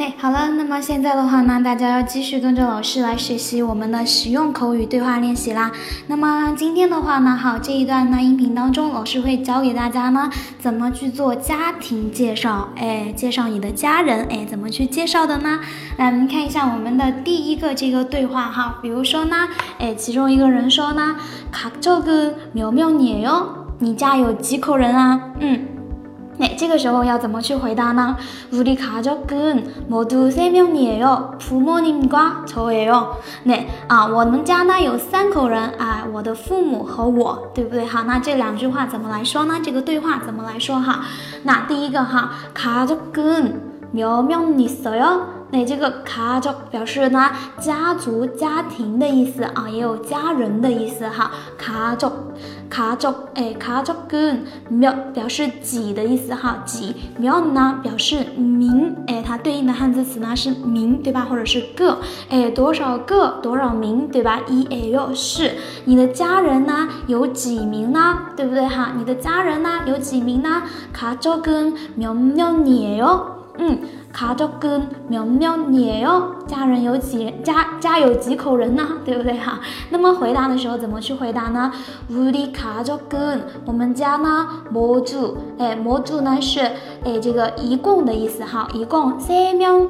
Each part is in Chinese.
那好了，那么现在的话呢，大家要继续跟着老师来学习我们的实用口语对话练习啦。那么今天的话呢，好这一段呢音频当中，老师会教给大家呢怎么去做家庭介绍，哎，介绍你的家人，哎，怎么去介绍的呢？来，我们看一下我们的第一个这个对话哈，比如说呢，哎，其中一个人说呢，卡这个苗苗你哟，你家有几口人啊？嗯。 那这个时候要怎么去回答呢？우리가족은모두세명이에요부모님과저예 요。 那啊，我们家呢有三口人啊，我的父母和我，对不对？好，那这两句话怎么来说呢？这个对话怎么来说哈？那第一个哈，가족은몇명있어 요？ 那这个卡족表示呢家族、家庭的意思啊，也有家人的意思哈。卡족 卡족哎，卡족跟몇表示几的意思哈，几몇呢表示名哎，它对应的汉字词呢是名对吧？或者是个哎，多少个多少名对吧？一哎哟是你的家人呢有几名呢？对不对哈？你的家人呢有几名呢？卡족은몇명이에 요？ 嗯。卡족은몇명이에 요？ 家人有几人？家家有几口人呢？对不对哈？那么回答的时候怎么去回答呢？우리가족 은， 我们家呢，모두哎，모두呢是哎这个一共的意思哈，一共세명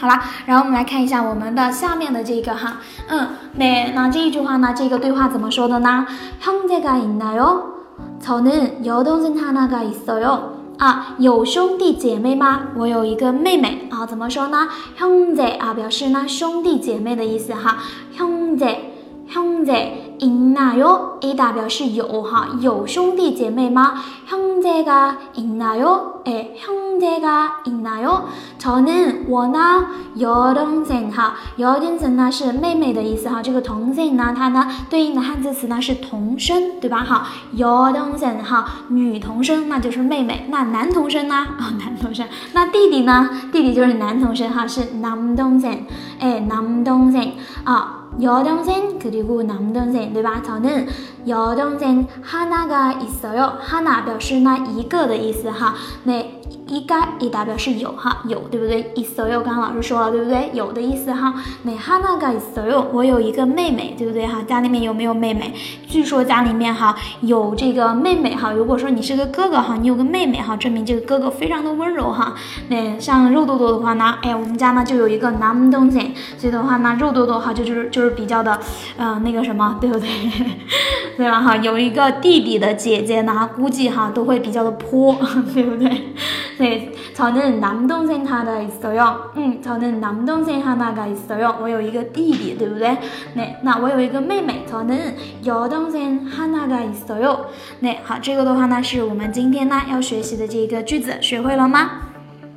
好啦，然后我们来看一下我们的下面的这个哈，嗯，那那这一句话呢，这个对话怎么说的呢？형제가있나 요？ 저는여동생하나가있어 요。 啊，有兄弟姐妹吗？我有一个妹妹啊，怎么说呢？兄弟啊，表示呢兄弟姐妹的意思哈。兄弟， 兄弟，있나 요？ 一打表示有哈，有兄弟姐妹吗？형제가있나 요？ 哎，兄弟가있나 요？ 저는我呢，여동생哈，여동생呢是妹妹的意思哈。这个同性呢，它呢对应的汉字词呢是同声，对吧？哈，여동생哈，女同声那就是妹妹。那男同声呢？啊，男同声。那弟弟呢？弟弟就是男同声哈，是남동 생。 哎，남동생啊。 여동생 그리고 남동생 对吧？저는 여동생 하나가 있어요. 하나 表示呢一个的意思哈。那 一该一打表示有哈有对不对？있어 요， 刚刚老师说了对不对？有的意思哈。那하나가있어 요， 我有一个妹妹对不对哈？家里面有没有妹妹？据说家里面哈有这个妹妹哈。如果说你是个哥哥哈，你有个妹妹哈，证明这个哥哥非常的温柔哈。那像肉多多的话呢，哎，我们家呢就有一个男东西，所以的话呢，肉多多哈就就是就是比较的，嗯，那个什么，对不对？对吧哈？有一个弟弟的姐姐呢，估计哈都会比较的泼，对不对？ 对，저는남동생하나있어 요。 嗯，저는남동생하나가있어 요。 我有一个弟弟，对不对？那那我有一个妹妹，저는여동생하나가있어 요。 那好，这个的话呢，是我们今天呢要学习的这个句子，学会了吗？